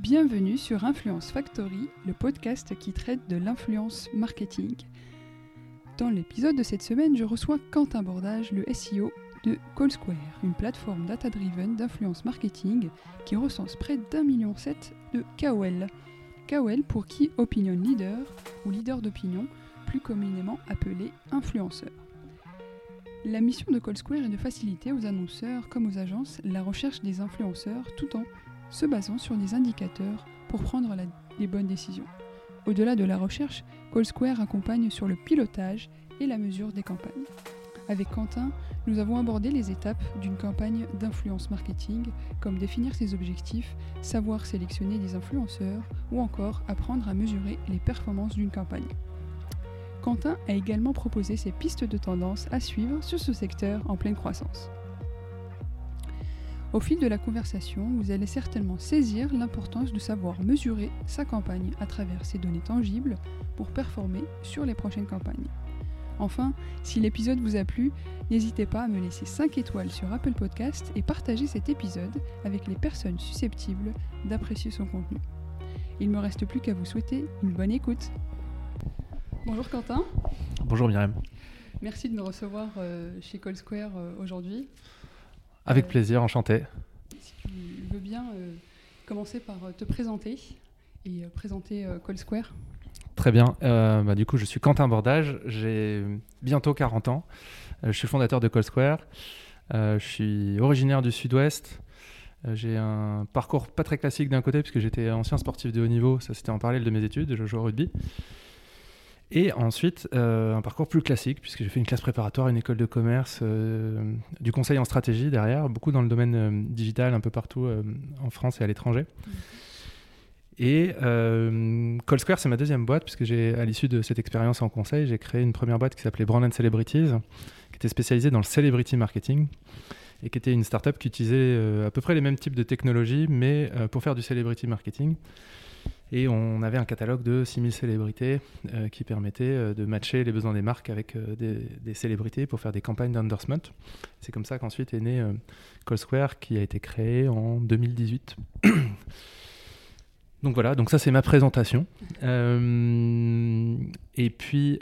Bienvenue sur Influence Factory, le podcast qui traite de l'influence marketing. Dans l'épisode de cette semaine, je reçois Quentin Bordage, le SEO de Call Square, une plateforme data-driven d'influence marketing qui recense près d'un million sept de KOL. KOL pour qui opinion leader ou leader d'opinion, plus communément appelé influenceur. La mission de Call Square est de faciliter aux annonceurs comme aux agences la recherche des influenceurs tout en se basant sur des indicateurs pour prendre les bonnes décisions. Au-delà de la recherche, Call Square accompagne sur le pilotage et la mesure des campagnes. Avec Quentin, nous avons abordé les étapes d'une campagne d'influence marketing, comme définir ses objectifs, savoir sélectionner des influenceurs ou encore apprendre à mesurer les performances d'une campagne. Quentin a également proposé ses pistes de tendance à suivre sur ce secteur en pleine croissance. Au fil de la conversation, vous allez certainement saisir l'importance de savoir mesurer sa campagne à travers ces données tangibles pour performer sur les prochaines campagnes. Enfin, si l'épisode vous a plu, n'hésitez pas à me laisser 5 étoiles sur Apple Podcast et partager cet épisode avec les personnes susceptibles d'apprécier son contenu. Il ne me reste plus qu'à vous souhaiter une bonne écoute. Bonjour Quentin, Bonjour Myriam. merci de me recevoir euh, chez Call Square euh, aujourd'hui. Avec Euh, plaisir, enchanté. Si tu veux bien euh, commencer par euh, te présenter et présenter Call Square. Très bien. Euh, bah, du coup, je suis Quentin Bordage. J'ai bientôt 40 ans. Euh, je suis fondateur de Call Square. Euh, je suis originaire du Sud-Ouest. J'ai un parcours pas très classique d'un côté, puisque j'étais ancien sportif de haut niveau. Ça, c'était en parallèle de mes études. Je joue au rugby. Et ensuite, euh, un parcours plus classique, puisque j'ai fait une classe préparatoire, une école de commerce, euh, du conseil en stratégie derrière, beaucoup dans le domaine euh, digital, un peu partout en France et à l'étranger. Et euh, Call Square, c'est ma deuxième boîte, puisque j'ai, à l'issue de cette expérience en conseil, j'ai créé une première boîte qui s'appelait Brand and Celebrities, qui était spécialisée dans le celebrity marketing, et qui était une startup qui utilisait à peu près les mêmes types de technologies, mais pour faire du celebrity marketing. Et on avait un catalogue de 6000 célébrités euh, qui permettait euh, de matcher les besoins des marques avec euh, des, célébrités pour faire des campagnes d'endorsement. C'est comme ça qu'ensuite est né Call Square, qui a été créé en 2018. Donc voilà, donc ça c'est ma présentation. Et puis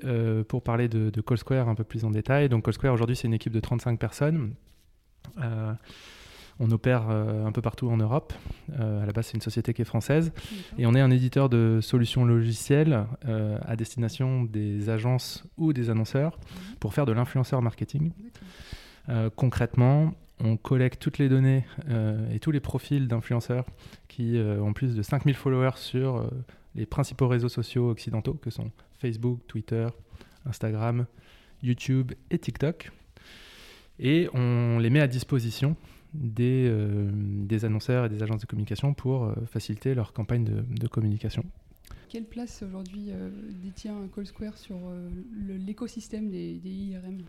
pour parler de, de Call Square un peu plus en détail, donc Call Square aujourd'hui c'est une équipe de 35 personnes. On opère euh, un peu partout en Europe. Euh, à la base c'est une société qui est française. Et on est un éditeur de solutions logicielles euh, à destination des agences ou des annonceurs pour faire de l'influenceur marketing. Concrètement, on collecte toutes les données euh, et tous les profils d'influenceurs qui euh, ont plus de 5000 followers sur euh, les principaux réseaux sociaux occidentaux que sont Facebook, Twitter, Instagram, YouTube et TikTok. Et on les met à disposition des, euh, des annonceurs et des agences de communication pour euh, faciliter leur campagne de, communication. Quelle place aujourd'hui euh, détient Call Square sur l'écosystème des IRM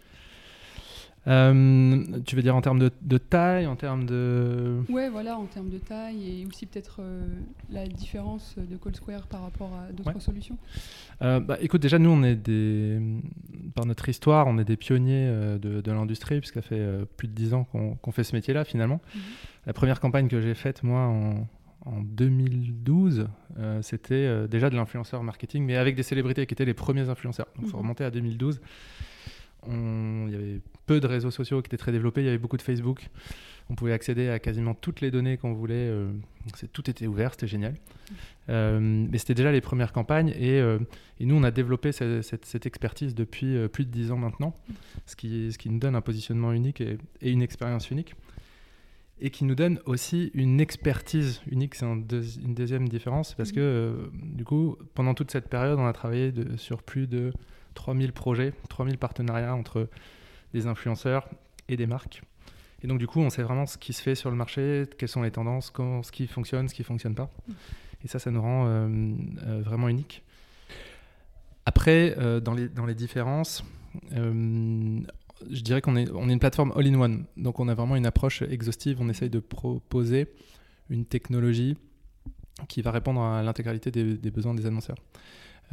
Euh, tu veux dire en termes de, de taille, en termes de... Ouais, voilà, en termes de taille et aussi peut-être euh, la différence de Call Square par rapport à d'autres Ouais. solutions. Euh, bah, écoute, déjà, nous, on est des. Par notre histoire, on est des pionniers euh, de, de l'industrie, puisque ça fait plus de 10 ans qu'on fait ce métier-là, finalement. Mhm. La première campagne que j'ai faite, moi, en, en 2012, euh, c'était déjà de l'influenceur marketing, mais avec des célébrités qui étaient les premiers influenceurs. Donc, il faut Mhm. remonter à 2012. On- Il y avait peu de réseaux sociaux qui étaient très développés, il y avait beaucoup de Facebook. On pouvait accéder à quasiment toutes les données qu'on voulait. euh, tout était ouvert, c'était génial. Euh, mais c'était déjà les premières campagnes et, euh, et nous, on a développé ce- cette, cette expertise depuis euh, plus de 10 ans maintenant, ce qui, ce qui nous donne un positionnement unique et, et une expérience unique. Et qui nous donne aussi une expertise unique, c'est un une deuxième différence, parce Mhm. que du coup, pendant toute cette période, on a travaillé de- sur plus de 3000 projets, 3000 partenariats entre des influenceurs et des marques. Et donc, du coup, on sait vraiment ce qui se fait sur le marché, quelles sont les tendances, ce qui fonctionne, ce qui ne fonctionne pas. Et ça, ça nous rend vraiment unique. Après, dans, les, dans les différences, je dirais qu'on est, on est une plateforme all-in-one. Donc, on a vraiment une approche exhaustive. On essaye de proposer une technologie qui va répondre à l'intégralité des, besoins des annonceurs.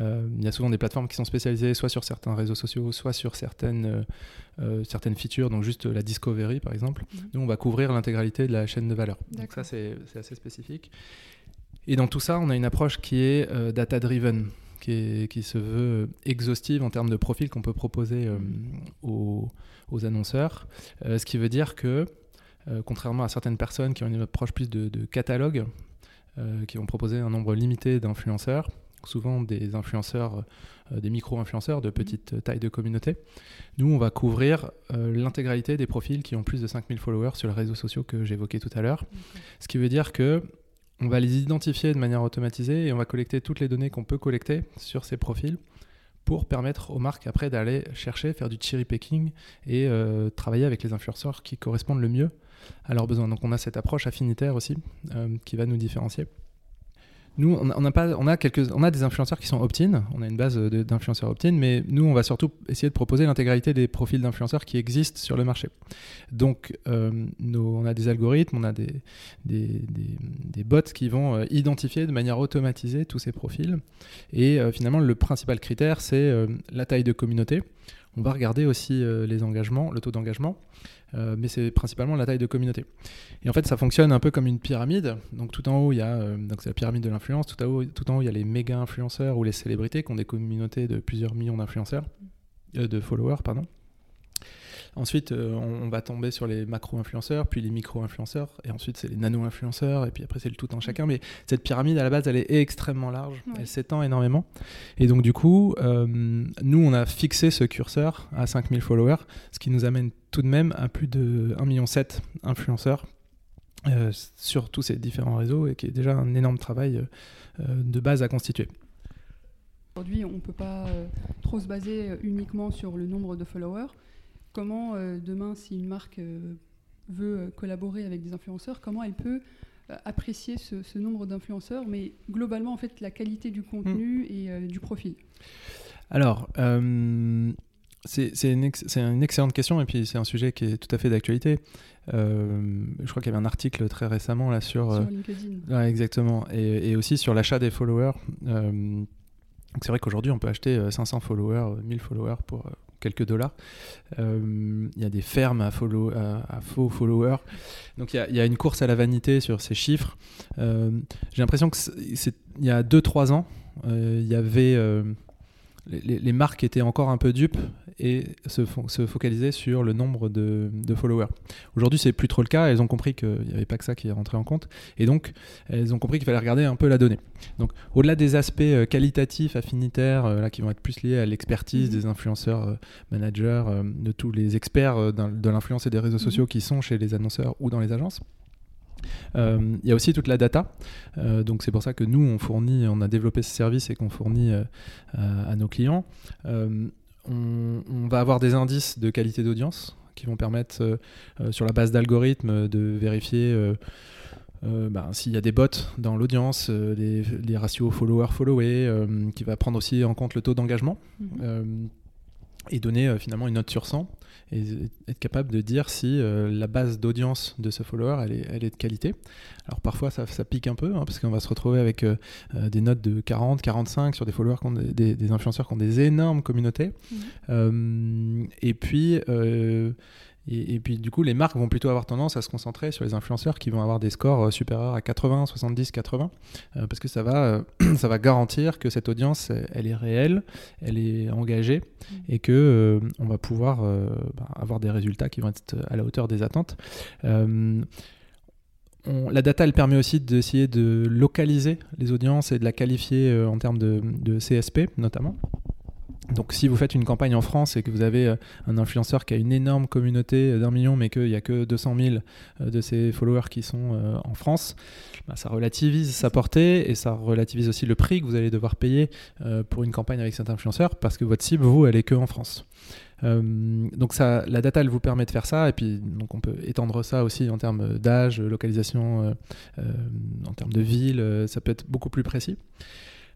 Euh, il y a souvent des plateformes qui sont spécialisées soit sur certains réseaux sociaux, soit sur certaines, euh, euh, certaines features, donc juste la discovery par exemple. Mhm. Nous, on va couvrir l'intégralité de la chaîne de valeur. Donc ça, c'est assez spécifique. Et dans tout ça, on a une approche qui est data-driven, qui, qui, se veut exhaustive en termes de profil qu'on peut proposer mhm. aux, aux, annonceurs. ce qui veut dire que, contrairement à certaines personnes qui ont une approche plus de, de catalogue, qui vont proposer un nombre limité d'influenceurs, souvent des influenceurs, euh, des micro-influenceurs de petite taille de communauté. Nous, on va couvrir euh, l'intégralité des profils qui ont plus de 5000 followers sur les réseaux sociaux que j'évoquais tout à l'heure. Ce qui veut dire que on va les identifier de manière automatisée et on va collecter toutes les données qu'on peut collecter sur ces profils pour permettre aux marques après d'aller chercher, faire du cherry picking et euh, travailler avec les influenceurs qui correspondent le mieux à leurs besoins. Donc on a cette approche affinitaire aussi qui va nous différencier. Nous, on a, des influenceurs qui sont opt-in, on a une base d'influenceurs opt-in, mais nous, on va surtout essayer de proposer l'intégralité des profils d'influenceurs qui existent sur le marché. Donc, euh, on a des algorithmes, on a des, bots qui vont euh, identifier de manière automatisée tous ces profils. Et euh, finalement, le principal critère, c'est la taille de communauté. On va regarder aussi les engagements, le taux d'engagement. Euh, mais c'est principalement la taille de communauté. Et en fait, ça fonctionne un peu comme une pyramide. Donc tout en haut, il y a euh, la pyramide de l'influence. Tout, en haut, il y a les méga influenceurs ou les célébrités qui ont des communautés de plusieurs millions d'influenceurs, euh, de followers, pardon. Ensuite, euh, on, va tomber sur les macro-influenceurs, puis les micro-influenceurs, et ensuite c'est les nano-influenceurs, et puis après c'est le tout en chacun. Mais cette pyramide, à la base, elle est extrêmement large, elle s'étend énormément. Et donc, du coup, euh, nous, on a fixé ce curseur à 5000 followers, ce qui nous amène tout de même à plus de 1,7 million influenceurs euh, sur tous ces différents réseaux, et qui est déjà un énorme travail de base à constituer. Aujourd'hui, on ne peut pas trop se baser uniquement sur le nombre de followers comment euh, demain, si une marque euh, veut euh, collaborer avec des influenceurs, comment elle peut apprécier ce, nombre d'influenceurs, mais globalement, en fait, la qualité du contenu hmm. et du profil Alors, c'est une, une, excellente question et puis c'est un sujet qui est tout à fait d'actualité. je crois qu'il y avait un article très récemment là sur. Sur LinkedIn. Ouais, exactement. Et, et, aussi sur l'achat des followers. c'est vrai qu'aujourd'hui, on peut acheter 500 followers, 1000 followers pour quelques dollars. Euh, il y a des fermes à, faux followers. Donc il y, a, une course à la vanité sur ces chiffres. Euh, j'ai l'impression que il y a 2-3 ans, euh, il y avait les, marques étaient encore un peu dupes et se, se focalisaient sur le nombre de, followers. Aujourd'hui, c'est plus trop le cas. Elles ont compris qu'il n'y avait pas que ça qui est rentré en compte. Et donc, elles ont compris qu'il fallait regarder un peu la donnée. Donc, au-delà des aspects euh, qualitatifs, affinitaires, euh, là, qui vont être plus liés à l'expertise mhm. des influenceurs, euh, managers, de tous les experts de l'influence et des réseaux mhm. sociaux qui sont chez les annonceurs ou dans les agences, il y a aussi toute la data. Euh, donc c'est pour ça que nous, on fournit, on a développé ce service et qu'on fournit euh, à, nos clients. On, va avoir des indices de qualité d'audience qui vont permettre, sur la base d'algorithmes, de vérifier ben, s'il y a des bots dans l'audience, les, ratios follower-followé, qui va prendre aussi en compte le taux d'engagement. Mhm. Et donner finalement une note sur 100 et être capable de dire si euh, la base d'audience de ce follower elle est, elle est, de qualité. Alors parfois ça, ça pique un peu hein, parce qu'on va se retrouver avec euh, euh, des notes de 40, 45 sur des followers, qui ont des, des, influenceurs qui ont des énormes communautés. Mmh. et puis et, puis du coup, les marques vont plutôt avoir tendance à se concentrer sur les influenceurs qui vont avoir des scores supérieurs à 80, 70, 80, parce que ça va, ça va garantir que cette audience, elle est réelle, elle est engagée, mmh. et que euh, on va pouvoir euh, bah, avoir des résultats qui vont être à la hauteur des attentes. Euh, la data, elle permet aussi d'essayer de localiser les audiences et de la qualifier en termes de, de CSP notamment. Donc si vous faites une campagne en France et que vous avez euh, un influenceur qui a une énorme communauté d'un million mais qu'il n'y a que 200 000 euh, de ses followers qui sont euh, en France, bah, ça relativise sa portée et ça relativise aussi le prix que vous allez devoir payer pour une campagne avec cet influenceur parce que votre cible, vous, elle est que en France. donc la data, elle vous permet de faire ça, et puis donc on peut étendre ça aussi en termes d'âge, localisation, en termes de ville, ça peut être beaucoup plus précis.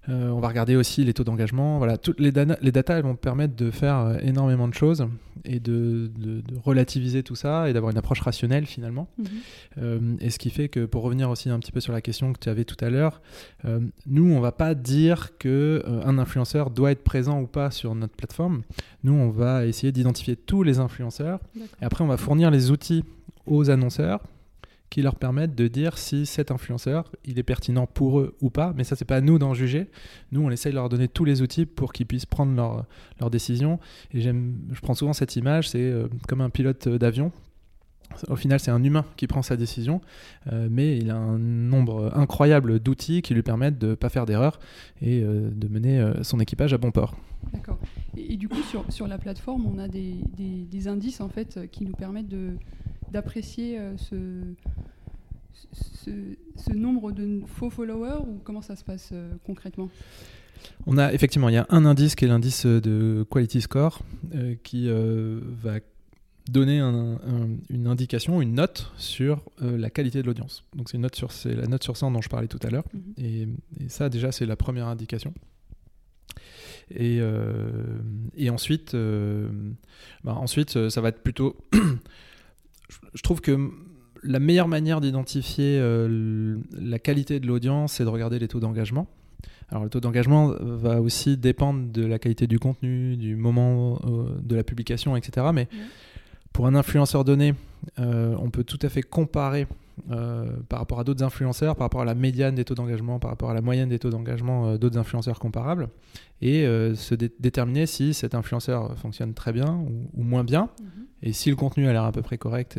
Euh, on va regarder aussi les taux d'engagement. Voilà, toutes les, les data elles vont permettre de faire euh, énormément de choses et de, relativiser tout ça et d'avoir une approche rationnelle finalement. Mhm. Euh, et ce qui fait que, pour revenir aussi un petit peu sur la question que tu avais tout à l'heure, nous, on va pas dire que un influenceur doit être présent ou pas sur notre plateforme. Nous, on va essayer d'identifier tous les influenceurs et après, on va fournir les outils aux annonceurs qui leur permettent de dire si cet influenceur il est pertinent pour eux ou pas. Mais ça, c'est pas à nous d'en juger. Nous, on essaye de leur donner tous les outils pour qu'ils puissent prendre leurs leur décision. Et je prends souvent cette image, c'est euh, comme un pilote d'avion. Au final, c'est un humain qui prend sa décision, euh, mais il a un nombre incroyable d'outils qui lui permettent de ne pas faire d'erreur et euh, de mener son équipage à bon port. D'accord. Et, du coup, sur, sur, la plateforme, on a des, des, des, indices en fait qui nous permettent de, d'apprécier euh, ce, ce, nombre de faux followers ou comment ça se passe euh, concrètement? On a effectivement, il y a un indice qui est l'indice de Quality Score euh, qui va donner une indication, une note sur la qualité de l'audience. Donc c'est une note sur, c'est la note sur 100 dont je parlais tout à l'heure. Mhm. et, ça déjà c'est la première indication. Et, et ensuite, bah, ensuite ça va être plutôt je trouve que la meilleure manière d'identifier euh, la qualité de l'audience, c'est de regarder les taux d'engagement. Alors le taux d'engagement va aussi dépendre de la qualité du contenu, du moment euh, de la publication, etc. Mais pour un influenceur donné, euh, on peut tout à fait comparer par rapport à d'autres influenceurs, par rapport à la médiane des taux d'engagement, par rapport à la moyenne des taux d'engagement d'autres influenceurs comparables, et se déterminer si cet influenceur fonctionne très bien ou, moins bien. Mhm. Et si le contenu a l'air à peu près correct,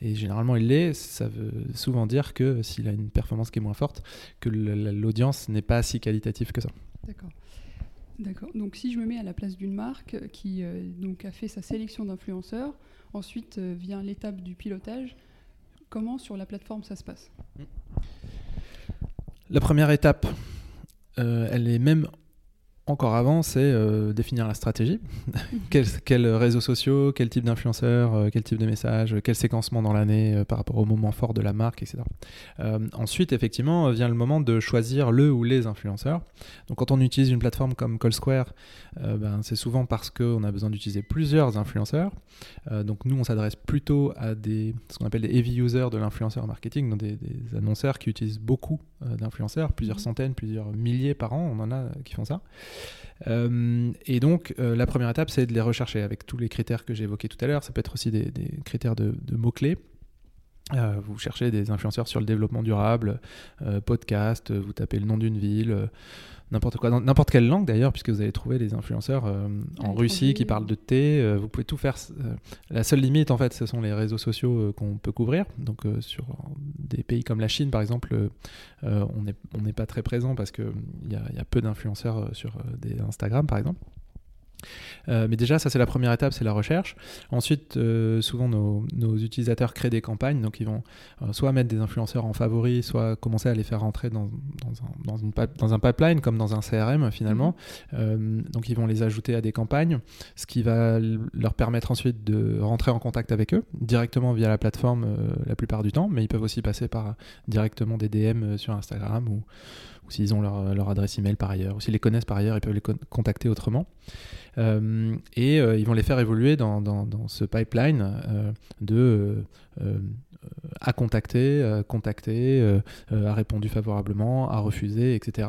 et, généralement il l'est, ça veut souvent dire que s'il a une performance qui est moins forte, que l'audience n'est pas si qualitative que ça. D'accord. D'accord. Donc si je me mets à la place d'une marque qui euh, donc a fait sa sélection d'influenceurs, ensuite euh, vient l'étape du pilotage, comment sur la plateforme ça se passe? La première étape, euh, elle est même encore avant, c'est euh, définir la stratégie. quels, réseaux sociaux, quel type d'influenceurs, euh, quel type de messages, quel séquencement dans l'année euh, par rapport au moment fort de la marque, etc. ensuite, effectivement, vient le moment de choisir le ou les influenceurs. Donc, quand on utilise une plateforme comme CallSquare, ben, c'est souvent parce qu'on a besoin d'utiliser plusieurs influenceurs. donc, nous, on s'adresse plutôt à des, ce qu'on appelle des heavy users de l'influenceur marketing, donc des, des, annonceurs qui utilisent beaucoup d'influenceurs, plusieurs mmh. centaines, plusieurs milliers par an. On en a qui font ça. Euh, et donc, euh, la première étape, c'est de les rechercher avec tous les critères que j'ai évoqués tout à l'heure. Ça peut être aussi des, critères de, mots-clés. Euh, vous cherchez des influenceurs sur le développement durable, podcast, vous tapez le nom d'une ville, n'importe quoi, dans n'importe quelle langue d'ailleurs, puisque vous allez trouver des influenceurs euh, en Russie qui parlent de thé. Euh, vous pouvez tout faire. Euh, la seule limite, en fait, ce sont les réseaux sociaux qu'on peut couvrir. Donc, sur des pays comme la Chine, par exemple, on n'est on pas très présent parce qu'il y, y, a peu d'influenceurs sur des Instagram, par exemple. Euh, mais déjà, ça c'est la première étape, c'est la recherche. Ensuite, euh, souvent nos, utilisateurs créent des campagnes, donc ils vont euh, soit mettre des influenceurs en favoris, soit commencer à les faire rentrer dans, dans, un, une dans un, pipeline, comme dans un CRM finalement. Mhm. donc ils vont les ajouter à des campagnes, ce qui va leur permettre ensuite de rentrer en contact avec eux, directement via la plateforme la plupart du temps, mais ils peuvent aussi passer par directement des DM sur Instagram ou, s'ils ont leur, leur, adresse email par ailleurs, ou s'ils les connaissent par ailleurs, ils peuvent les contacter autrement. Euh, et euh, ils vont les faire évoluer dans, ce pipeline euh, de à contacter, contacter, a répondu favorablement, a refusé, etc.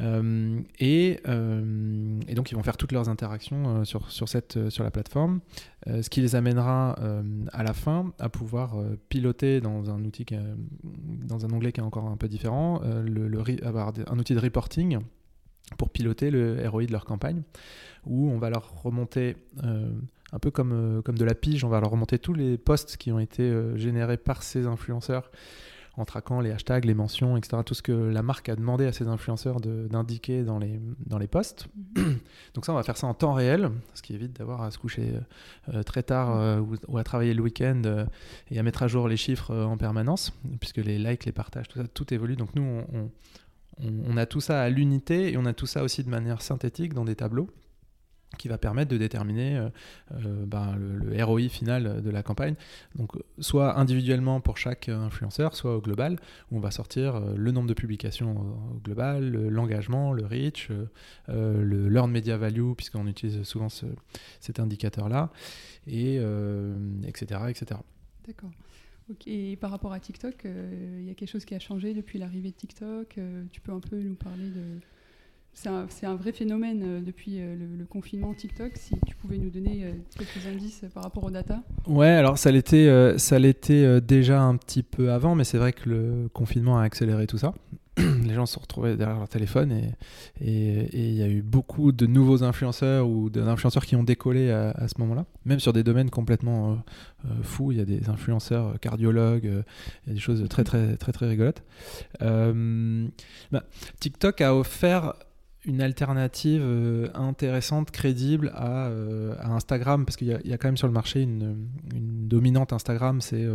et, et, donc ils vont faire toutes leurs interactions sur, sur, cette, sur la plateforme, ce qui les amènera à la fin à pouvoir piloter dans un outil dans un onglet qui est encore un peu différent, le, avoir un outil de reporting pour piloter le ROI de leur campagne, où on va leur remonter, euh, un peu comme, euh, comme de la pige, on va leur remonter tous les posts qui ont été euh, générés par ces influenceurs en traquant les hashtags, les mentions, etc. Tout ce que la marque a demandé à ses influenceurs d'indiquer dans les, dans les posts. Mhm. Donc ça, on va faire ça en temps réel, ce qui évite d'avoir à se coucher très tard ou, à travailler le week-end et à mettre à jour les chiffres en permanence, puisque les likes, les partages, tout ça, tout évolue. Donc nous, on, on, a tout ça à l'unité et on a tout ça aussi de manière synthétique dans des tableaux. Qui va permettre de déterminer euh, euh, ben, le, ROI final de la campagne. Donc, soit individuellement pour chaque influenceur, soit au global, où on va sortir euh, le nombre de publications au global, l'engagement, le reach, le learn media value, puisqu'on utilise souvent cet indicateur-là, et etc. etc. D'accord. Et par rapport à TikTok, il y a quelque chose qui a changé depuis l'arrivée de TikTok. tu peux un peu nous parler de c'est un, vrai phénomène euh, depuis euh, le, confinement TikTok. Si tu pouvais nous donner euh, quelques indices par rapport aux data. Ouais, alors ça l'était, ça l'était déjà un petit peu avant, mais c'est vrai que le confinement a accéléré tout ça. Les gens se sont retrouvés derrière leur téléphone et il y a eu beaucoup de nouveaux influenceurs ou d'influenceurs qui ont décollé à, ce moment-là, même sur des domaines complètement fous. Il y a des influenceurs cardiologues, il y a des choses très très très très rigolotes. Bah, TikTok a offert une alternative euh, intéressante, crédible euh, à, Instagram, parce qu'il y, a quand même sur le marché une, dominante Instagram, c'est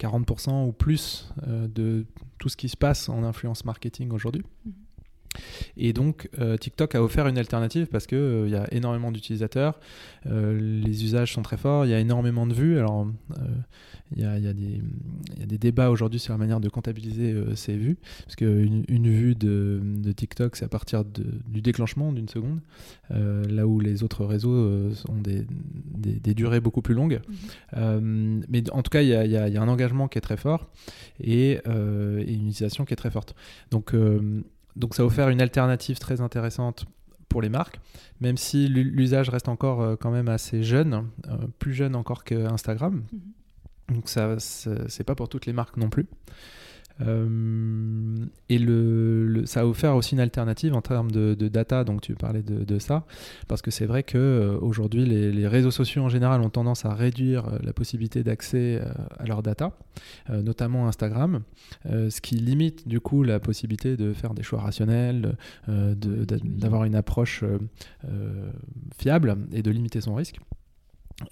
40% euh, ou plus de tout ce qui se passe en influence marketing aujourd'hui. Mhm. Et donc TikTok a offert une alternative parce qu'il il y a énormément d'utilisateurs, les usages sont très forts, il y a énormément de vues. Alors il y, a, des, débats aujourd'hui sur la manière de comptabiliser euh, ces vues, parce qu'une une vue de, TikTok, c'est à partir du déclenchement d'une seconde, euh, là où les autres réseaux euh, ont des, durées beaucoup plus longues. Mhm. mais en tout cas, il y, a, un engagement qui est très fort et, une utilisation qui est très forte. Donc, donc ça a offert une alternative très intéressante pour les marques, même si l'usage reste encore quand même assez jeune, plus jeune encore qu'Instagram. Mhm. Donc ça, c'est pas pour toutes les marques non plus. Euh, et le, ça a offert aussi une alternative en termes de, data, donc tu parlais de, ça, parce que c'est vrai qu'aujourd'hui, euh, les, les, réseaux sociaux en général ont tendance à réduire euh, la possibilité d'accès à leur data, notamment Instagram, ce qui limite du coup la possibilité de faire des choix rationnels, d'avoir une approche fiable et de limiter son risque.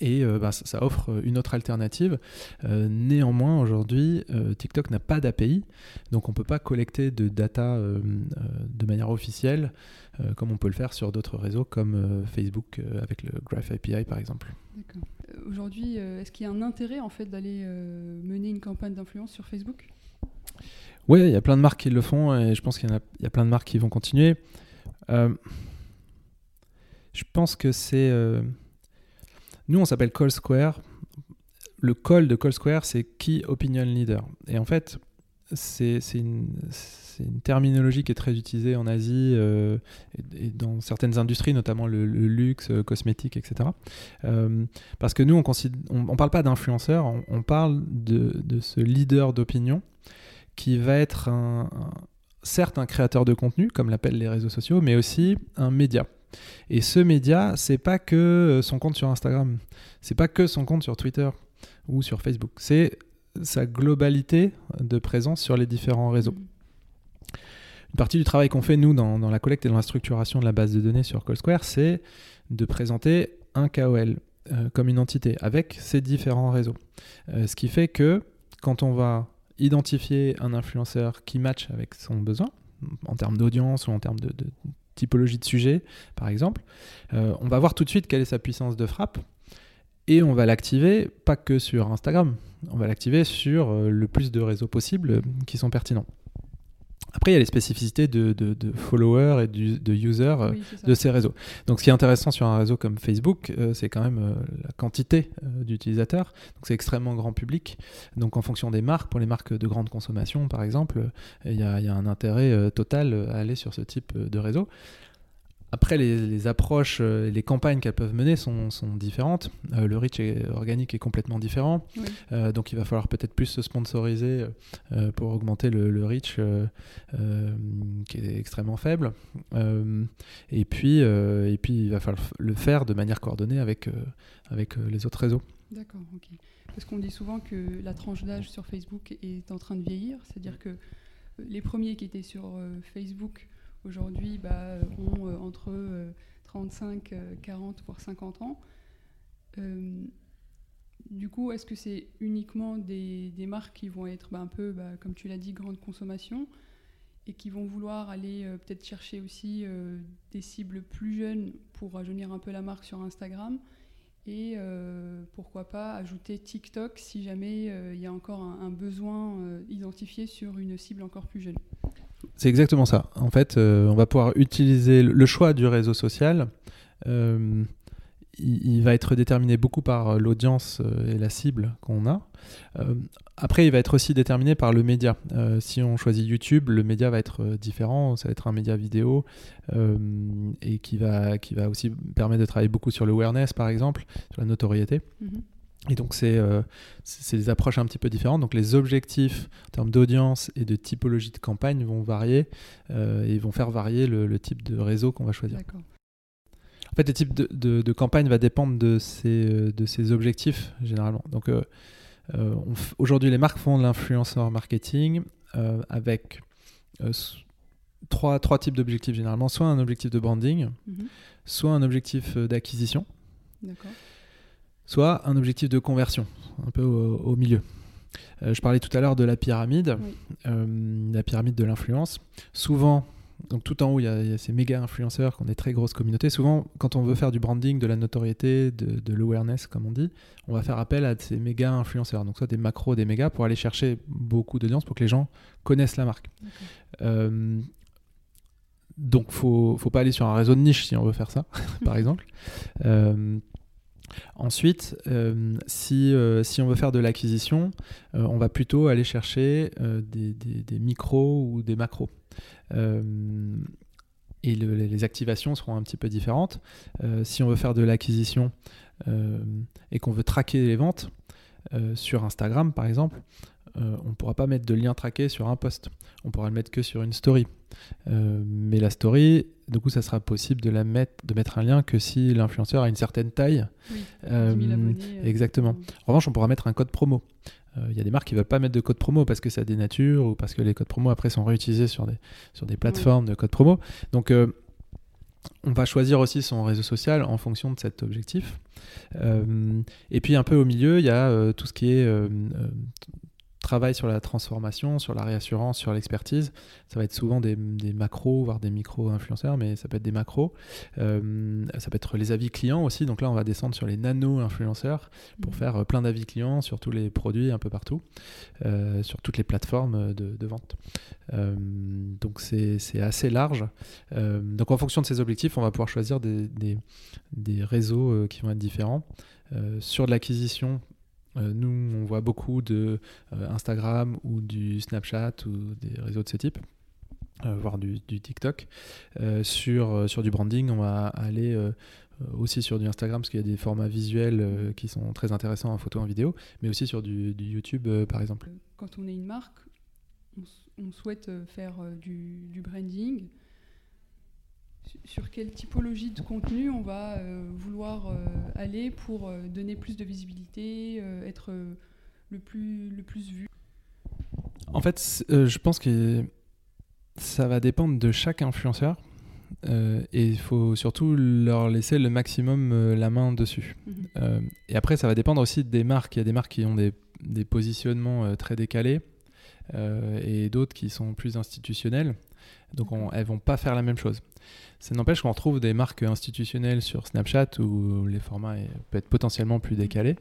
Et euh, bah, ça, offre euh, une autre alternative. Euh, néanmoins, aujourd'hui, TikTok n'a pas d'API, donc on ne peut pas collecter de data de manière officielle, comme on peut le faire sur d'autres réseaux comme Facebook avec le Graph API par exemple. D'accord. Aujourd'hui, est-ce qu'il y a un intérêt en fait d'aller mener une campagne d'influence sur Facebook? Oui, il y a plein de marques qui le font et je pense qu'il y, y, a plein de marques qui vont continuer. je pense que c'est nous, on s'appelle Call Square. Le call de Call Square, c'est Key Opinion Leader. Et en fait, c'est une, terminologie qui est très utilisée en Asie euh, et, dans certaines industries, notamment le, luxe, euh, cosmétique, etc. Euh, parce que nous, on ne parle pas d'influenceur, on, parle de, de ce leader d'opinion qui va être un, certes un créateur de contenu, comme l'appellent les réseaux sociaux, mais aussi un média. Et ce média, c'est pas que euh, son compte sur Instagram, c'est pas que son compte sur Twitter ou sur Facebook, c'est sa globalité de présence sur les différents réseaux. Une partie du travail qu'on fait, nous, dans, la collecte et dans la structuration de la base de données sur CallSquare, c'est de présenter un KOL euh, comme une entité avec ces différents réseaux. Euh, ce qui fait que quand on va identifier un influenceur qui match avec son besoin, en termes d'audience ou en termes de, typologie de sujet, par exemple, euh, on va voir tout de suite quelle est sa puissance de frappe et on va l'activer pas que sur Instagram, on va l'activer sur euh, le plus de réseaux possibles qui sont pertinents. Après, il y a les spécificités de, followers et de users euh, de ces réseaux. Donc, ce qui est intéressant sur un réseau comme Facebook, euh, c'est quand même euh, la quantité d'utilisateurs. Donc, c'est extrêmement grand public. Donc, en fonction des marques, pour les marques de grande consommation, par exemple, il y, a un intérêt total à aller sur ce type de réseau. Après, les, approches, euh, les campagnes qu'elles peuvent mener sont, différentes. Euh, le reach organique est complètement différent. Euh, donc, il va falloir peut-être plus se sponsoriser pour augmenter le, reach qui est extrêmement faible. et, puis, et puis, il va falloir le faire de manière coordonnée avec, avec les autres réseaux. D'accord, ok. Parce qu'on dit souvent que la tranche d'âge sur Facebook est en train de vieillir. C'est-à-dire que les premiers qui étaient sur Facebook aujourd'hui bah, ont euh, entre 35, euh, 40, euh, voire 50 ans. du coup, est-ce que c'est uniquement des, marques qui vont être bah, un peu, bah, comme tu l'as dit, grande consommation et qui vont vouloir aller peut-être chercher aussi des cibles plus jeunes pour rajeunir un peu la marque sur Instagram. Et pourquoi pas ajouter TikTok si jamais il y a encore un besoin identifié sur une cible encore plus jeune? C'est exactement ça. En fait, on va pouvoir utiliser le choix du réseau social il, va être déterminé beaucoup par euh, l'audience euh, et la cible qu'on a. Euh, après, il va être aussi déterminé par le média. si on choisit YouTube, le média va être différent. Ça va être un média vidéo et qui va, qui va aussi permettre de travailler beaucoup sur l'awareness, par exemple, sur la notoriété. Mhm. Et donc, c'est des approches un petit peu différentes. Donc, les objectifs en termes d'audience et de typologie de campagne vont varier et vont faire varier le, le type de réseau qu'on va choisir. D'accord. En fait, le type de, campagne va dépendre de ses, euh, de ses objectifs, généralement. Donc, euh, euh, aujourd'hui, les marques font de l'influenceur marketing avec trois, trois types d'objectifs, généralement. Soit un objectif de branding, mhm. soit un objectif d'acquisition, soit un objectif de conversion, un peu au, milieu. je parlais tout à l'heure de la pyramide, la pyramide de l'influence. Souvent, donc tout en haut, il y, a, ces méga influenceurs qui ont des très grosses communautés. Souvent, quand on veut faire du branding, de la notoriété, de, l'awareness, comme on dit, on va faire appel à ces méga influenceurs. Donc soit des macros, des mégas, pour aller chercher beaucoup d'audience pour que les gens connaissent la marque. Euh, donc faut, faut pas aller sur un réseau de niche si on veut faire ça, par exemple. Euh, Ensuite, euh, si, si, on veut faire de l'acquisition, on va plutôt aller chercher des, des, micros ou des macros. Euh, et les activations seront un petit peu différentes. Euh, si on veut faire de l'acquisition euh, et qu'on veut traquer les ventes sur Instagram, par exemple, on ne pourra pas mettre de lien traqué sur un post. On pourra le mettre que sur une story. mais la story, du coup, ça sera possible de, la mettre, de mettre un lien que si l'influenceur a une certaine taille. exactement. En revanche, on pourra mettre un code promo. Il euh, y a des marques qui ne veulent pas mettre de code promo parce que ça dénature ou parce que les codes promo après sont réutilisés sur des, sur des plateformes de code promo. Donc euh, on va choisir aussi son réseau social en fonction de cet objectif. Euh, et puis un peu au milieu, il y a tout ce qui est travail sur la transformation, sur la réassurance, sur l'expertise. Ça va être souvent des, macros, voire des micro-influenceurs, mais ça peut être des macros. Euh, ça peut être les avis clients aussi. Donc là, on va descendre sur les nano-influenceurs pour mmh. faire plein d'avis clients sur tous les produits un peu partout, euh, sur toutes les plateformes de, vente. Euh, donc c'est assez large. donc en fonction de ces objectifs, on va pouvoir choisir des, des réseaux qui vont être différents. sur de l'acquisition, euh, nous, on voit beaucoup de euh, Instagram ou du Snapchat ou des réseaux de ce type. Euh, voire du, TikTok. sur, sur du branding, on va aller aussi sur du Instagram parce qu'il y a des formats visuels qui sont très intéressants en photo, en vidéo, mais aussi sur du, YouTube par exemple. Quand on est une marque, on, souhaite faire du, du, branding sur quelle typologie de contenu on va euh, vouloir euh, aller pour euh, donner plus de visibilité, être le, plus, le plus vu? En fait, je pense que ça va dépendre de chaque influenceur. et il faut surtout leur laisser le maximum la main dessus. Mhm. et après, ça va dépendre aussi des marques. Il y a des marques qui ont des, des positionnements très décalés et d'autres qui sont plus institutionnels. Donc elles elles vont pas faire la même chose. Ça n'empêche qu'on retrouve des marques institutionnelles sur Snapchat où les formats peuvent être potentiellement plus décalés.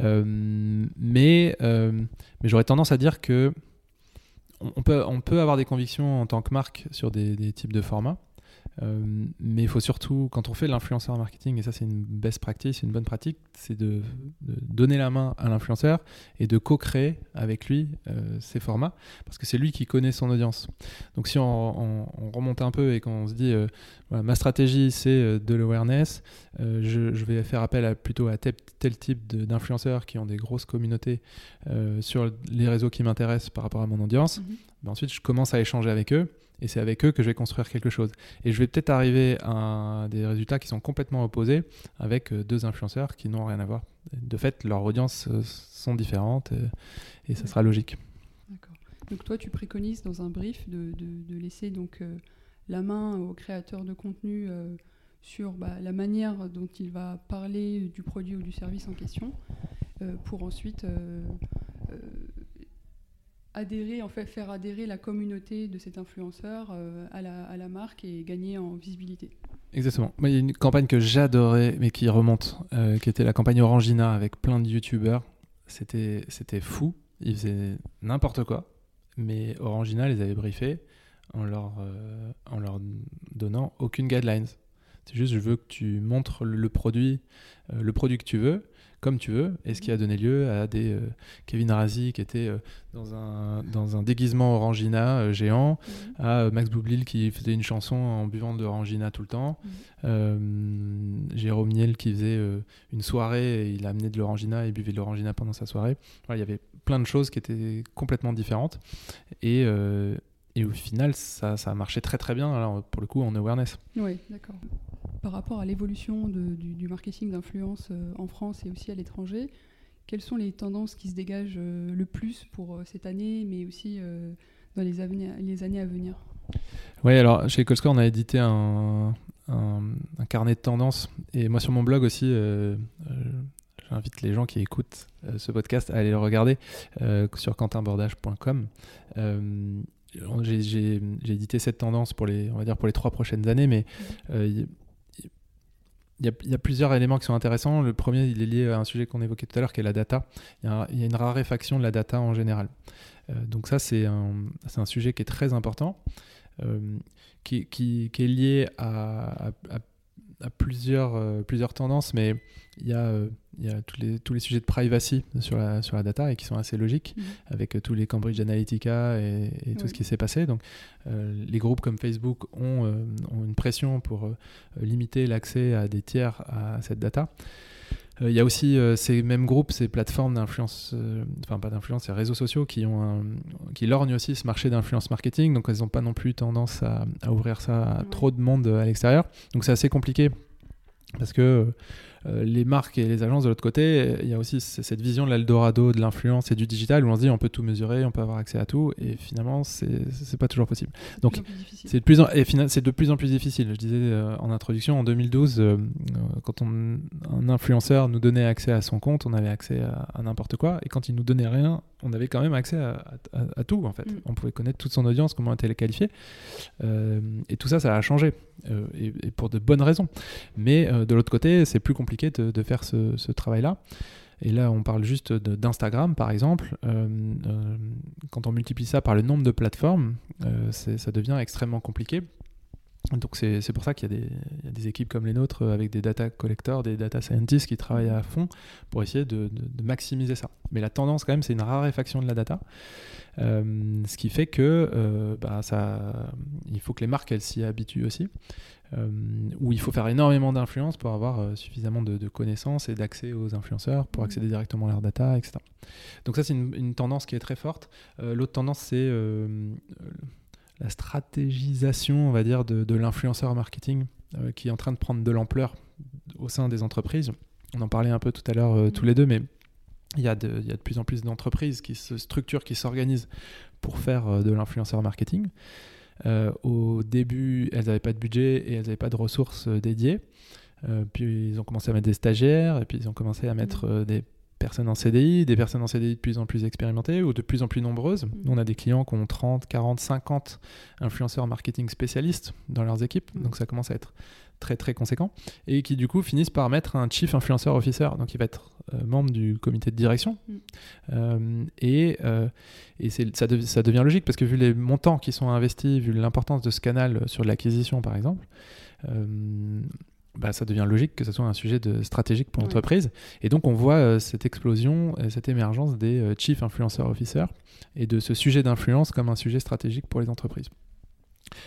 Euh, mais euh, mais j'aurais tendance à dire que on peut, on peut avoir des convictions en tant que marque sur des types de formats. Euh, mais il faut surtout, quand on fait de l'influenceur marketing, et ça c'est une best practice, une bonne pratique, c'est de, donner la main à l'influenceur et de co-créer avec lui euh, ses formats, parce que c'est lui qui connaît son audience. Donc si on, remonte un peu et qu'on se dit, euh, ma stratégie c'est de l'awareness, je, vais faire appel à, plutôt à tel, type d'influenceurs qui ont des grosses communautés sur les réseaux qui m'intéressent par rapport à mon audience, mm-hmm. ben ensuite je commence à échanger avec eux et c'est avec eux que je vais construire quelque chose. Et je vais peut-être arriver à des résultats qui sont complètement opposés avec euh, deux influenceurs qui n'ont rien à voir. De fait, leurs audiences euh, sont différentes euh, et, ça sera logique. D'accord. Donc toi, tu préconises dans un brief de, laisser donc la main au créateur de contenu sur bah, la manière dont il va parler du produit ou du service en question pour ensuite adhérer, en fait, faire adhérer la communauté de cet influenceur euh, à, la, à, la, marque et gagner en visibilité. Exactement. il y a une campagne que j'adorais, mais qui remonte, euh, qui était la campagne Orangina avec plein de youtubeurs. C'était, c'était fou. Ils faisaient n'importe quoi, mais Orangina les avait briefés en leur, euh, en leur donnant aucune guidelines. C'est juste, je veux que tu montres le, produit, le produit que tu veux, comme tu veux, et ce qui a donné lieu à des euh, Kevin Arazi qui était euh, dans, un, dans un déguisement Orangina euh, géant, mhm. à Max Boublil qui faisait une chanson en buvant de l'Orangina tout le temps, mhm. Jérôme Niel qui faisait une soirée et il a amené de l'Orangina et buvait de l'Orangina pendant sa soirée. Il y avait plein de choses qui étaient complètement différentes et, et au final ça, ça a marché très très bien alors, pour le coup en awareness. Oui, d'accord par rapport à l'évolution du, marketing d'influence euh, en France et aussi à l'étranger, quelles sont les tendances qui se dégagent euh, le plus pour euh, cette année, mais aussi dans les, années à venir? Oui, alors chez Colscore, on a édité un, carnet de tendances. Et moi, sur mon blog aussi, j'invite les gens qui écoutent ce podcast à aller le regarder sur quentinbordage.com. j'ai édité cette tendance pour les, on va dire pour les trois prochaines années, mais il y, a, plusieurs éléments qui sont intéressants. Le premier, il est lié à un sujet qu'on évoquait tout à l'heure, qui est la data. Il y, a, une raréfaction de la data en général. Euh, donc ça, c'est un, sujet qui est très important, euh, qui, est lié à à plusieurs, euh, plusieurs tendances, mais il y a, euh, il y a tous, les, tous les sujets de privacy sur la, sur la data et qui sont assez logiques mhm. avec euh, tous les Cambridge Analytica et, tout ce qui s'est passé. Donc, les groupes comme Facebook ont, ont une pression pour limiter l'accès à des tiers à cette data. Euh, il y a aussi euh, ces mêmes groupes, ces plateformes d'influence, euh, enfin pas d'influence, ces réseaux sociaux qui, ont qui lorgnent aussi ce marché d'influence marketing, donc elles n'ont pas non plus tendance à, ouvrir ça à trop de monde à l'extérieur. Donc c'est assez compliqué parce que les marques et les agences de l'autre côté, il y a aussi cette vision de l'Eldorado, de l'influence et du digital où on se dit on peut tout mesurer, on peut avoir accès à tout, et finalement c'est pas toujours possible. Donc c'est de plus en, et c'est de plus en plus difficile. Je disais euh, en introduction en 2012, euh, quand on, un influenceur nous donnait accès à son compte, on avait accès à, n'importe quoi, et quand il nous donnait rien, on avait quand même accès à, tout en fait. Mm. On pouvait connaître toute son audience, comment elle était qualifiée, et tout ça, ça a changé, et, et, pour de bonnes raisons. Mais de l'autre côté, c'est plus compliqué de, faire ce, travail-là. Et là, on parle juste d'Instagram, par exemple. Euh, euh, quand on multiplie ça par le nombre de plateformes, euh, ça devient extrêmement compliqué. Donc c'est pour ça qu'il y, y, a des équipes comme les nôtres avec des data collectors, des data scientists qui travaillent à fond pour essayer de, maximiser ça. Mais la tendance quand même, c'est une raréfaction de la data, ce qui fait que bah, ça, il faut que les marques elles s'y habituent aussi. Euh, où il faut faire énormément d'influence pour avoir euh, suffisamment de, connaissances et d'accès aux influenceurs pour accéder mmh. directement à leurs data, etc. Donc ça, c'est une, tendance qui est très forte. Euh, l'autre tendance, c'est la stratégisation, on va dire, de, l'influenceur marketing qui est en train de prendre de l'ampleur au sein des entreprises. On en parlait un peu tout à l'heure mmh. tous les deux, mais il y, a de, il y, a de, plus en plus d'entreprises qui se structurent, qui s'organisent pour faire de l'influenceur marketing. Euh, au début, elles n'avaient pas de budget et elles n'avaient pas de ressources euh, dédiées. Euh, puis ils ont commencé à mettre des stagiaires, et puis ils ont commencé à mettre mmh. des personnes en CDI, des personnes en CDI de plus en plus expérimentées ou de plus en plus nombreuses. Mmh. On a des clients qui ont 30, 40, 50 influenceurs marketing spécialistes dans leurs équipes, mmh. donc ça commence à être très très conséquent, et qui du coup finissent par mettre un chief influencer officer, donc il va être euh, membre du comité de direction. Mm. Euh, et euh, et ça, ça, devient logique parce que vu les montants qui sont investis, vu l'importance de ce canal sur l'acquisition par exemple, bah, ça devient logique que ce soit un sujet de, stratégique pour l'entreprise. Et donc on voit cette explosion, cette émergence des chief influencer officers et de ce sujet d'influence comme un sujet stratégique pour les entreprises.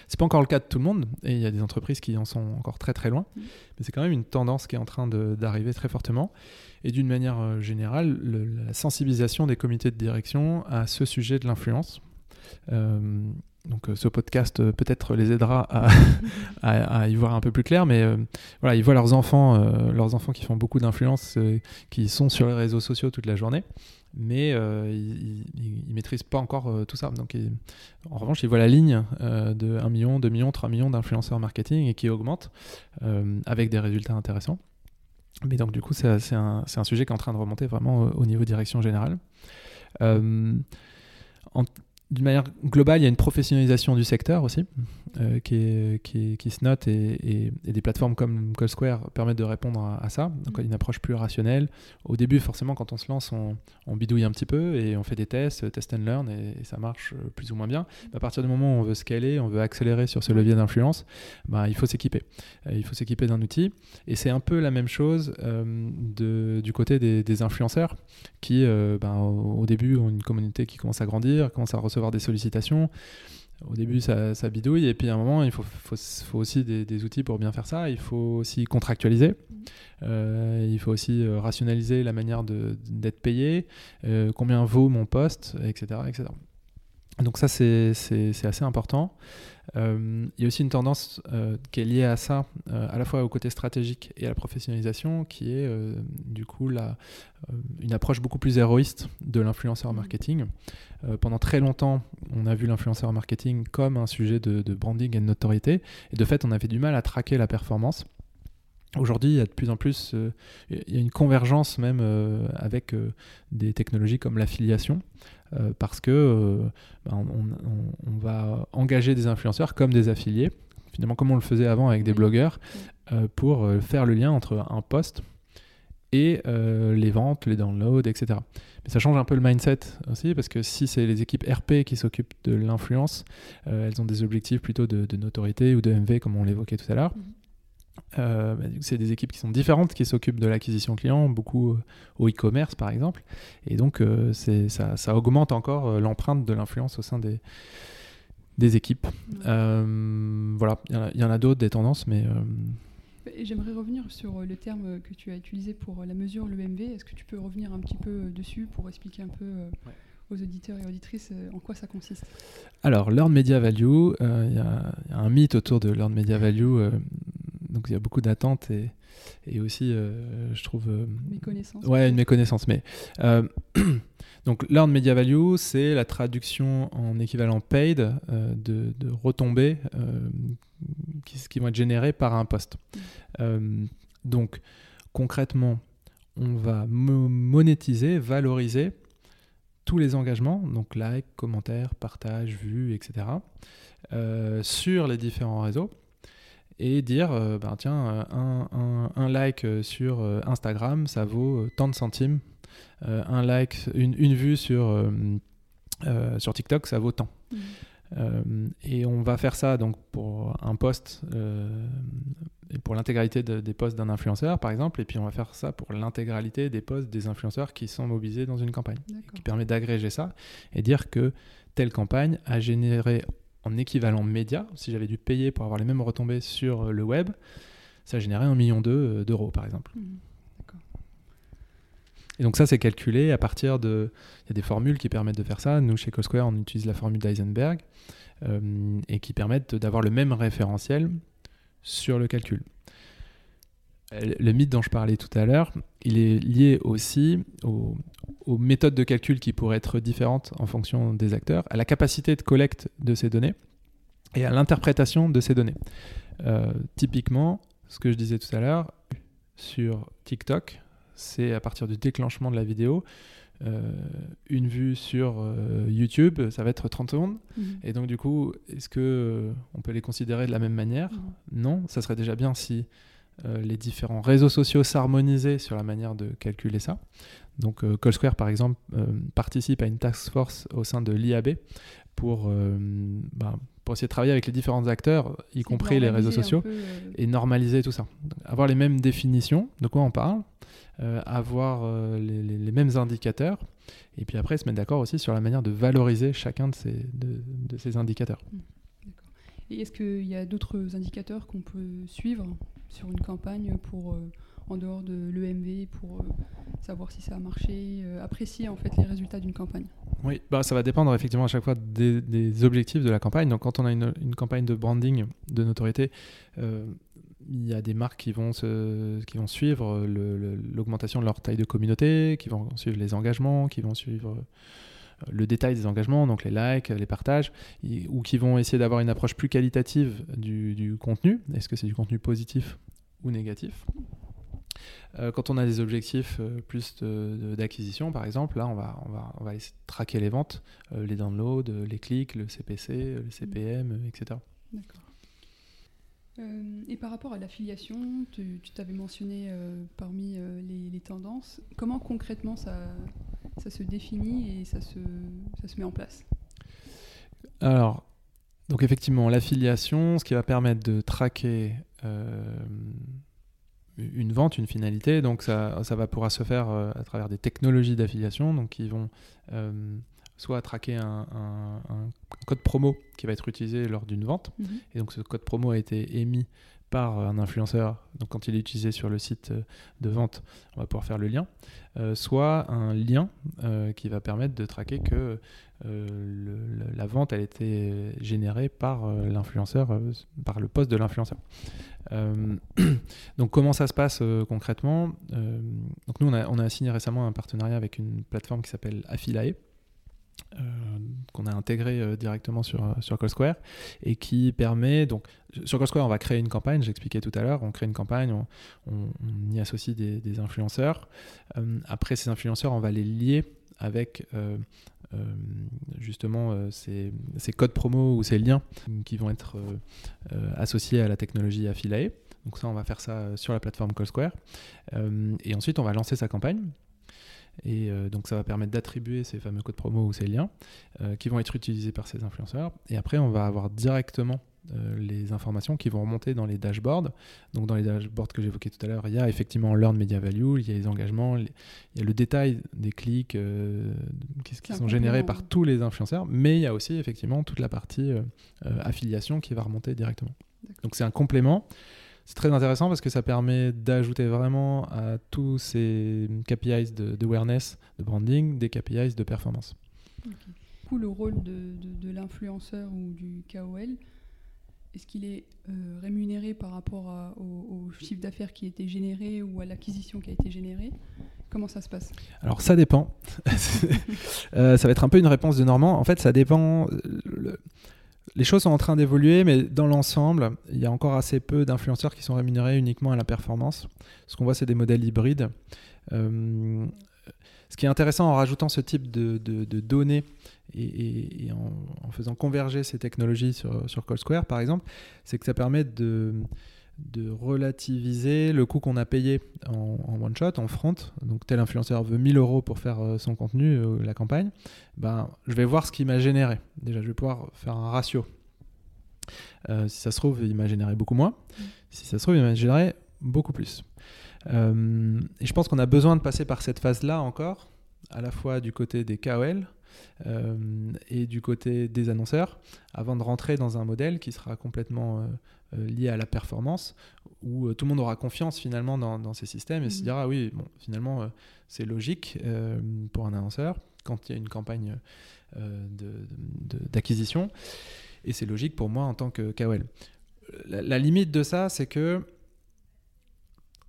C'est pas encore le cas de tout le monde, et il y a des entreprises qui en sont encore très très loin, mm. mais c'est quand même une tendance qui est en train d'arriver très fortement. Et d'une manière euh, générale, la sensibilisation des comités de direction à ce sujet de l'influence. Euh, donc euh, ce podcast peut-être les aidera à, y voir un peu plus clair, mais voilà, ils voient leurs enfants, leurs enfants qui font beaucoup d'influence, qui sont sur les réseaux sociaux toute la journée mais euh, ils ne maîtrisent pas encore euh, tout ça. Donc, en revanche, ils voient la ligne euh, de 1 million, 2 millions, 3 millions d'influenceurs marketing et qui augmente avec des résultats intéressants. Mais donc, du coup, c'est un, un, sujet qui est en train de remonter vraiment au niveau direction générale. D'une manière globale, il y a une professionnalisation du secteur aussi, euh, qui, qui, se note et, des plateformes comme Call Square permettent de répondre à, ça. Donc, mm. une approche plus rationnelle. Au début, forcément, quand on se lance, on, bidouille un petit peu et on fait des tests, test and learn, et, ça marche euh, plus ou moins bien. à partir du moment où on veut scaler, on veut accélérer sur ce levier d'influence, bah, il faut s'équiper. Euh, il faut s'équiper d'un outil. Et c'est un peu la même chose de, du côté des, influenceurs qui, bah, au, au début, ont une communauté qui commence à grandir, commence à recevoir des sollicitations. Au début, ça, bidouille, et puis à un moment, il faut, faut, aussi des, outils pour bien faire ça. Il faut aussi contractualiser. Mm. Euh, il faut aussi euh, rationaliser la manière d'être payé, euh, combien vaut mon poste, etc. etc. Donc ça, c'est assez important. Euh, il y a aussi une tendance euh, qui est liée à ça, euh, à la fois au côté stratégique et à la professionnalisation, qui est du coup la, une approche beaucoup plus héroïste de l'influenceur marketing. pendant très longtemps, on a vu l'influenceur marketing comme un sujet de, de branding et de notoriété, et de fait, on avait du mal à traquer la performance. Aujourd'hui, il y a de plus en plus, il y a une convergence même avec des technologies comme l'affiliation. Euh, parce que euh, bah, on, va engager des influenceurs comme des affiliés, finalement comme on le faisait avant avec des blogueurs, euh, pour faire le lien entre un post et les ventes, les downloads, etc. Mais ça change un peu le mindset aussi, parce que si c'est les équipes RP qui s'occupent de l'influence, elles ont des objectifs plutôt de, notoriété ou de MV, comme on l'évoquait tout à l'heure. Mhm. Euh, bah, c'est des équipes qui sont différentes qui s'occupent de l'acquisition client, beaucoup euh, au e-commerce par exemple. Et donc euh, ça, ça, augmente encore l'empreinte de l'influence au sein des, des équipes. voilà, il y, en a, d'autres, des tendances, mais... J'aimerais revenir sur le terme que tu as utilisé pour la mesure, le MV. Est-ce que tu peux revenir un petit peu dessus pour expliquer un peu aux auditeurs et auditrices en quoi ça consiste? Alors, Learn Media Value, il y, a un mythe autour de Learn Media Value donc il y a beaucoup d'attentes et, et aussi, euh, je trouve. Euh, méconnaissance. Ouais, une méconnaissance. Mais euh, donc, Learn Media Value, c'est la traduction en équivalent paid de, de, retombées qui, qui, vont être générées par un poste. Mm. donc, concrètement, on va monétiser, valoriser tous les engagements, donc like, commentaires, partage, vues, etc., sur les différents réseaux et dire ben tiens, un, un, like sur euh, Instagram, ça vaut tant de centimes. un like, une, une vue sur, sur TikTok, ça vaut tant. Mmh. et on va faire ça donc pour un post et pour l'intégralité des posts d'un influenceur, par exemple, et puis on va faire ça pour l'intégralité des posts des influenceurs qui sont mobilisés dans une campagne, qui permet d'agréger ça et dire que telle campagne a généré en équivalent média, si j'avais dû payer pour avoir les mêmes retombées sur euh, le web, ça générait un million euh, d'euros par exemple. Mmh, et donc ça, c'est calculé à partir de... Il y a des formules qui permettent de faire ça. Nous, chez CoSquare, on utilise la formule d'Eisenberg euh, et qui permettent d'avoir le même référentiel sur le calcul. Le mythe dont je parlais tout à l'heure, il est lié aussi aux, méthodes de calcul qui pourraient être différentes en fonction des acteurs, à la capacité de collecte de ces données et à l'interprétation de ces données. Euh, typiquement, ce que je disais tout à l'heure, sur TikTok, c'est à partir du déclenchement de la vidéo. Euh, une vue sur euh, YouTube, ça va être 30 secondes. Mhm. Et donc, du coup, est-ce que on peut les considérer de la même manière? Non, ça serait déjà bien si les différents réseaux sociaux s'harmoniser sur la manière de calculer ça. Donc euh, Callsquare, par exemple, euh, participe à une task force au sein de l'IAB pour, bah, pour essayer de travailler avec les différents acteurs, y compris les réseaux sociaux, et normaliser tout ça. avoir les mêmes définitions, de quoi on parle, avoir les, les, mêmes indicateurs, et puis après se mettre d'accord aussi sur la manière de valoriser chacun de ces, de, de ces indicateurs. Mmh. Et est-ce qu'il y a d'autres indicateurs qu'on peut suivre? Sur une campagne pour, euh, en dehors de l'EMV, pour euh, savoir si ça a marché, euh, apprécier en fait les résultats d'une campagne Oui, bah, ça va dépendre effectivement à chaque fois des, objectifs de la campagne. Donc quand on a une, campagne de branding, de notoriété, il y a des marques qui vont, se, qui vont suivre l'augmentation de leur taille de communauté, qui vont suivre les engagements, qui vont suivre le détail des engagements, donc les likes, les partages, ou qui vont essayer d'avoir une approche plus qualitative du, contenu. Est-ce que c'est du contenu positif ou négatif? Euh, quand on a des objectifs euh, plus d'acquisition, par exemple, là, on va, on va traquer les ventes, euh, les downloads, les clics, le CPC, le CPM, etc. D'accord. Et par rapport à l'affiliation, tu t'avais mentionné parmi les, les, tendances. Comment concrètement ça, se définit et ça se, ça se met en place? Alors, donc effectivement, l'affiliation, ce qui va permettre de traquer une vente, une finalité. Donc ça, ça va pouvoir se faire euh, à travers des technologies d'affiliation, donc qui vont euh, soit traquer un, code promo qui va être utilisé lors d'une vente. Mhm. Et donc ce code promo a été émis par un influenceur, donc quand il est utilisé sur le site de vente, on va pouvoir faire le lien, euh, soit un lien qui va permettre de traquer que la vente a été générée par l'influenceur, par le poste de l'influenceur. Euh, donc comment ça se passe euh, concrètement? Euh, Donc nous on a, on a, signé récemment un partenariat avec une plateforme qui s'appelle Affilae. qu'on a intégré directement sur, sur CallSquare et qui permet donc sur CallSquare on va créer une campagne j'expliquais tout à l'heure on crée une campagne on, y associe des, influenceurs après ces influenceurs on va les lier avec euh, justement euh, ces, codes promo ou ces liens qui vont être euh, associés à la technologie Affiliate. Donc ça, on va faire ça sur la plateforme CallSquare. et ensuite, on va lancer sa campagne. Et donc ça va permettre d'attribuer ces fameux codes promo ou ces liens qui vont être utilisés par ces influenceurs. Et après, on va avoir directement euh, les informations qui vont remonter dans les dashboards. Donc dans les dashboards que j'évoquais tout à l'heure, il y a effectivement Learn Media Value, il y a les engagements, il y a le détail des clics euh, qui, sont générés par tous les influenceurs, mais il y a aussi effectivement toute la partie euh, affiliation qui va remonter directement. Donc c'est un complément. C'est très intéressant parce que ça permet d'ajouter vraiment à tous ces KPIs d'awareness, de, branding, des KPIs de performance. Du coup, le rôle de, de l'influenceur ou du KOL, est-ce qu'il est, euh, rémunéré par rapport au, chiffre d'affaires qui a été généré ou à l'acquisition qui a été générée? Comment ça se passe? Alors ça dépend. Euh, ça va être un peu une réponse de Normand. En fait, ça dépend. Les choses sont en train d'évoluer, mais dans l'ensemble, il y a encore assez peu d'influenceurs qui sont rémunérés uniquement à la performance. Ce qu'on voit, c'est des modèles hybrides. Euh, ce qui est intéressant en rajoutant ce type de, données et, en, faisant converger ces technologies sur, sur Square, par exemple, c'est que ça permet de, relativiser le coût qu'on a payé en, one shot, en front. Donc tel influenceur veut 1000 euros pour faire euh, son contenu, euh, la campagne. Ben, je vais voir ce qu'il m'a généré. Déjà, je vais pouvoir faire un ratio. Euh, si ça se trouve, il m'a généré beaucoup moins. Mmh. Si ça se trouve, il m'a généré beaucoup plus. Euh, et je pense qu'on a besoin de passer par cette phase-là encore, à la fois du côté des KOL et du côté des annonceurs, avant de rentrer dans un modèle qui sera complètement euh, lié à la performance, où tout le monde aura confiance finalement dans, ces systèmes et se mmh. dira, ah oui, bon, finalement, c'est logique pour un annonceur quand il y a une campagne d'acquisition, et c'est logique pour moi en tant que KOL. la limite de ça, c'est que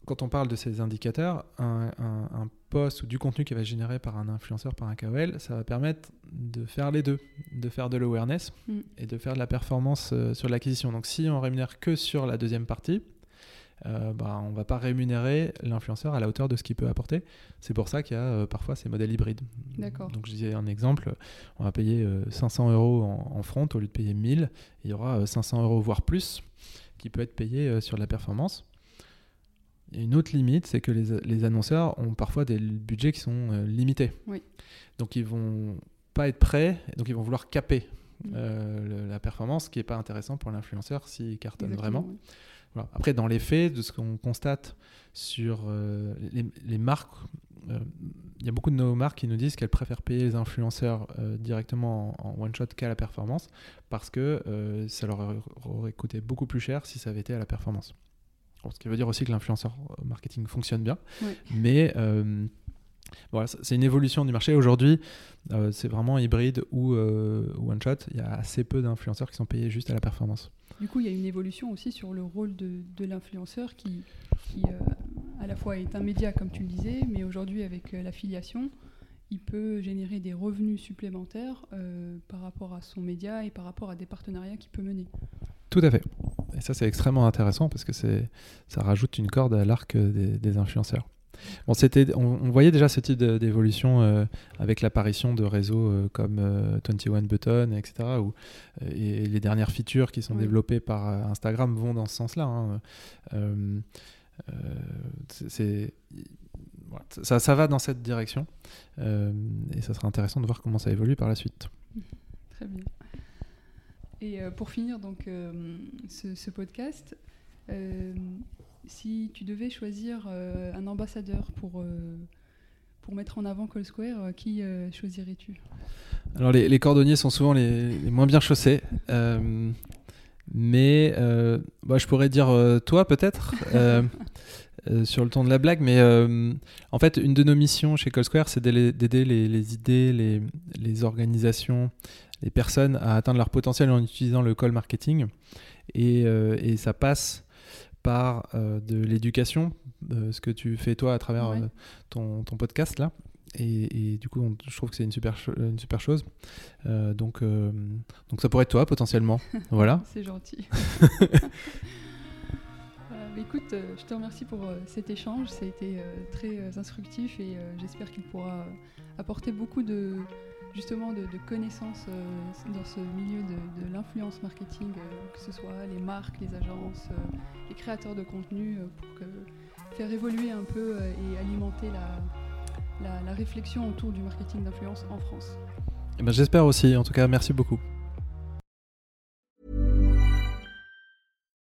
quand on parle de ces indicateurs, un, post ou du contenu qui va être généré par un influenceur, par un KOL, ça va permettre de faire les deux, de faire de l'awareness mm. et de faire de la performance euh, sur l'acquisition. Donc si on rémunère que sur la deuxième partie, euh, bah, on ne va pas rémunérer l'influenceur à la hauteur de ce qu'il peut apporter. C'est pour ça qu'il y a euh, parfois ces modèles hybrides. D'accord. Donc je disais un exemple, on va payer 500 euros en, en, front au lieu de payer 1000. Il y aura 500 euros voire plus qui peut être payé sur la performance. Une autre limite, c'est que les, annonceurs ont parfois des budgets qui sont euh, limités. Donc ils vont pas être prêts, donc ils vont vouloir caper euh, la performance, ce qui n'est pas intéressant pour l'influenceur s'il cartonne vraiment. Après, dans les faits, de ce qu'on constate sur euh, les, marques, il y a beaucoup de nos marques qui nous disent qu'elles préfèrent payer les influenceurs directement en, en one-shot qu'à la performance, parce que ça leur aurait coûté beaucoup plus cher si ça avait été à la performance ce qui veut dire aussi que l'influenceur marketing fonctionne bien. Mais euh, voilà, c'est une évolution du marché. Aujourd'hui, euh, c'est vraiment hybride ou euh, one shot. Il y a assez peu d'influenceurs qui sont payés juste à la performance. Du coup, il y a une évolution aussi sur le rôle de, de l'influenceur qui, qui à la fois est un média, comme tu le disais, mais aujourd'hui, avec l'affiliation, il peut générer des revenus supplémentaires par rapport à son média et par rapport à des partenariats qu'il peut mener. Tout à fait. et ça, c'est extrêmement intéressant parce que ça rajoute une corde à l'arc des, influenceurs. Bon, c'était, on, voyait déjà ce type d'évolution avec l'apparition de réseaux comme 21 Button, etc. Où, et les dernières features qui sont développées par Instagram vont dans ce sens-là. Hein. c'est ça, ça, va dans cette direction. Euh, et ça sera intéressant de voir comment ça évolue par la suite. Très bien. Et euh, pour finir donc euh, ce, podcast, si tu devais choisir un ambassadeur pour, pour mettre en avant Call Square, qui choisirais-tu? Alors les, les, cordonniers sont souvent les, les moins bien chaussés. mais bah, je pourrais dire toi peut-être. Euh, sur le ton de la blague, mais euh, en fait, une de nos missions chez Call Square, c'est d'aider les, idées, les, organisations, les personnes à atteindre leur potentiel en utilisant le call marketing. Et, euh, et ça passe par de l'éducation, ce que tu fais toi à travers ton, ton, podcast là. Et, et, du coup, je trouve que c'est une super, une super chose. donc, donc ça pourrait être toi potentiellement. voilà. C'est gentil. écoute, euh, je te remercie pour euh, cet échange. Ça a été euh, très instructif et j'espère qu'il pourra apporter beaucoup de justement de, connaissances dans ce milieu de, l'influence marketing, que ce soit les marques, les agences, les créateurs de contenu, pour faire évoluer un peu et alimenter la, réflexion autour du marketing d'influence en France. Eh ben, j'espère aussi. En tout cas, merci beaucoup.